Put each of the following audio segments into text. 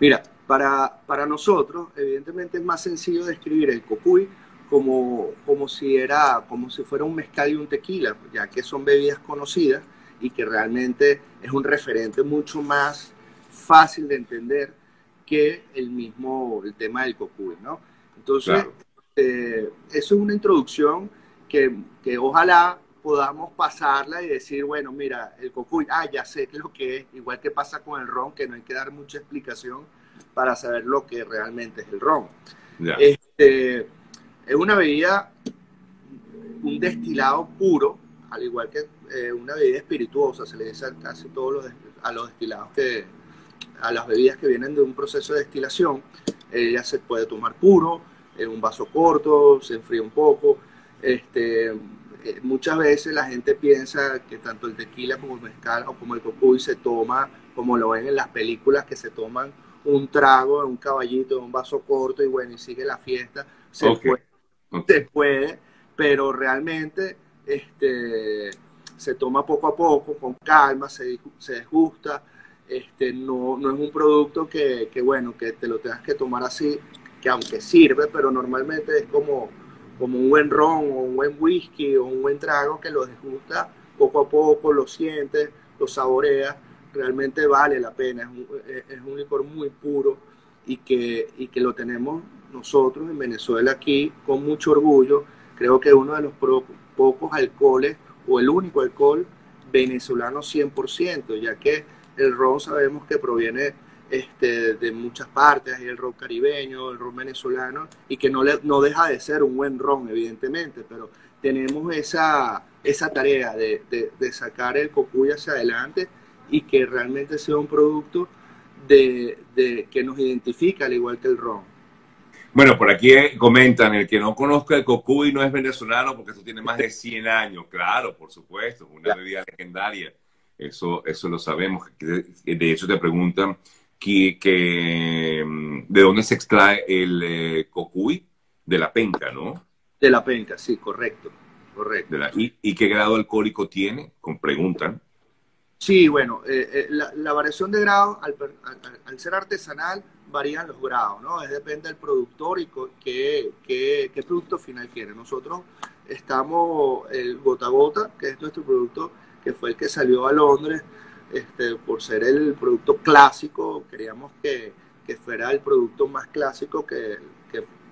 Mira, para, para nosotros, evidentemente es más sencillo describir el cocuy como, como, si era, como si fuera un mezcal y un tequila, ya que son bebidas conocidas y que realmente es un referente mucho más fácil de entender que el mismo, el tema del cocuy, ¿no? Entonces, eh, eso es una introducción que, que, ojalá podamos pasarla y decir, bueno, mira, el cocuy, ah, ya sé lo que es, igual que pasa con el ron, que no hay que dar mucha explicación para saber lo que realmente es el ron. Este, es una bebida, un destilado puro, al igual que eh, una bebida espirituosa, se le dice a casi todos los, a los destilados que, a las bebidas que vienen de un proceso de destilación, ella se puede tomar puro, en un vaso corto, se enfría un poco. Este, eh, muchas veces la gente piensa que tanto el tequila como el mezcal o como el cocuy se toma como lo ven en las películas que se toman un trago un caballito, un vaso corto y bueno, y sigue la fiesta. Se, puede, se puede, pero realmente este, se toma poco a poco, con calma, se, se desgusta. Este, no, no es un producto que, que, bueno, que te lo tengas que tomar así, que aunque sirve, pero normalmente es como, como un buen ron o un buen whisky o un buen trago que lo desgusta poco a poco, lo sientes, lo saboreas, realmente vale la pena, es un, es un licor muy puro y que, y que lo tenemos nosotros en Venezuela aquí con mucho orgullo. Creo que es uno de los pocos alcoholes o el único alcohol venezolano 100%, ya que el ron sabemos que proviene este, de muchas partes, hay el ron caribeño, el ron venezolano, y que no, le, no deja de ser un buen ron, evidentemente, pero tenemos esa, esa tarea de, de, sacar el cocuy hacia adelante y que realmente sea un producto de, de, que nos identifica al igual que el ron. Bueno, por aquí comentan, el que no conozca el cocuy no es venezolano porque eso tiene más de 100 años. Claro, por supuesto, una bebida legendaria. Eso, eso lo sabemos. De hecho, te preguntan que, mm, de dónde se extrae el eh, cocuy, de la penca, ¿no? De la penca, sí, correcto, correcto. y, qué grado alcohólico tiene? Con preguntan. Sí, bueno, eh, eh, la, variación de grado, al, ser artesanal, varían los grados, ¿no? Es depende del productor y qué, qué, qué producto final quiere. Nosotros estamos, el gota gota, que es nuestro producto, que fue el que salió a Londres, este, por ser el producto clásico, queríamos que, fuera el producto más clásico que,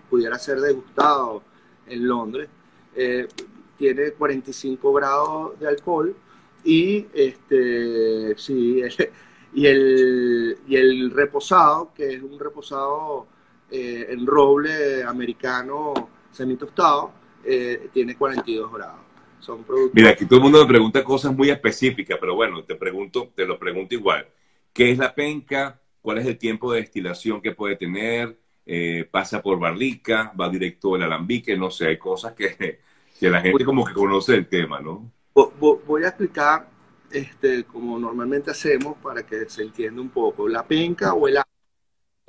pudiera ser degustado en Londres. Eh, tiene 45 grados de alcohol y este y el reposado que es un reposado eh, en roble americano semitostado eh, tiene 42 grados son productos. Mira, aquí todo el mundo me pregunta cosas muy específicas, pero bueno, te pregunto, te lo pregunto igual. ¿Qué es la penca? ¿Cuál es el tiempo de destilación que puede tener? Eh, ¿Pasa por barrica? ¿Va directo al alambique? No sé, hay cosas que, que la gente como que conoce el tema, ¿no? Voy a explicar este, como normalmente hacemos para que se entienda un poco. La penca o el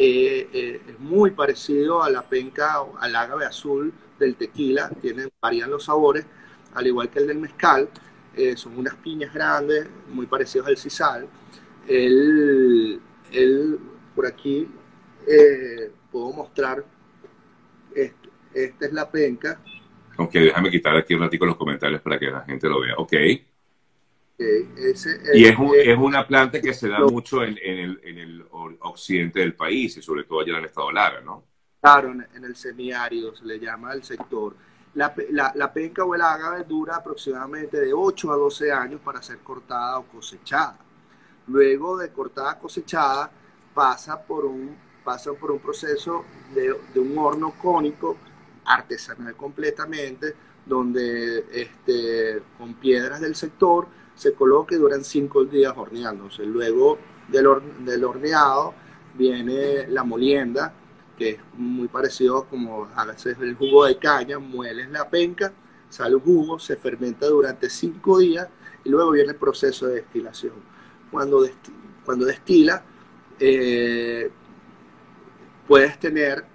eh, eh, es muy parecido a la penca o al ágave azul del tequila, tienen, varían los sabores, al igual que el del mezcal, eh, son unas piñas grandes, muy parecidos al sisal. El, el por aquí eh, puedo mostrar, este, esta es la penca. Ok, déjame quitar aquí un ratito los comentarios para que la gente lo vea. Ok. y es, es, una planta que se da mucho en, en, el, en, el, occidente del país y sobre todo allá en el estado Lara, ¿no? Claro, en, en el semiárido se le llama el sector. La, la, penca o el ágave dura aproximadamente de 8 a 12 años para ser cortada o cosechada. Luego de cortada cosechada pasa por un, pasa por un proceso de, de un horno cónico artesanal completamente, donde este, con piedras del sector se coloca y duran 5 días horneándose. Luego del, del horneado viene la molienda, que es muy parecido como haces el jugo de caña, mueles la penca, sale el jugo, se fermenta durante cinco días y luego viene el proceso de destilación. Cuando, cuando destila, eh, puedes tener,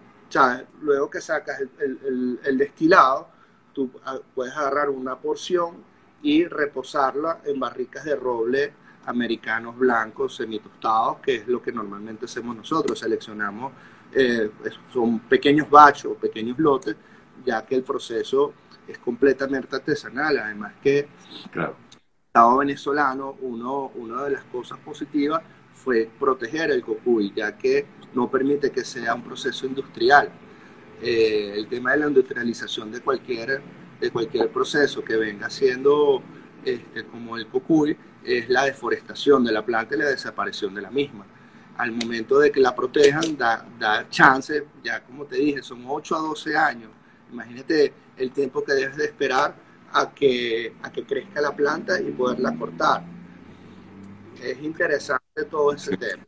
luego que sacas el, el, destilado, tú ah, puedes agarrar una porción y reposarla en barricas de roble americanos blancos semitostados, que es lo que normalmente hacemos nosotros. Seleccionamos, eh, son pequeños bachos, pequeños lotes, ya que el proceso es completamente artesanal. Además que claro. el Estado venezolano, uno, una de las cosas positivas fue proteger el cocuy, ya que no permite que sea un proceso industrial. Eh, el tema de la industrialización de cualquier, de cualquier proceso que venga siendo este, como el cocuy es la deforestación de la planta y la desaparición de la misma. Al momento de que la protejan, da, da chance, ya como te dije, son 8 a 12 años. Imagínate el tiempo que debes de esperar a que, a que crezca la planta y poderla cortar. Es interesante todo ese tema.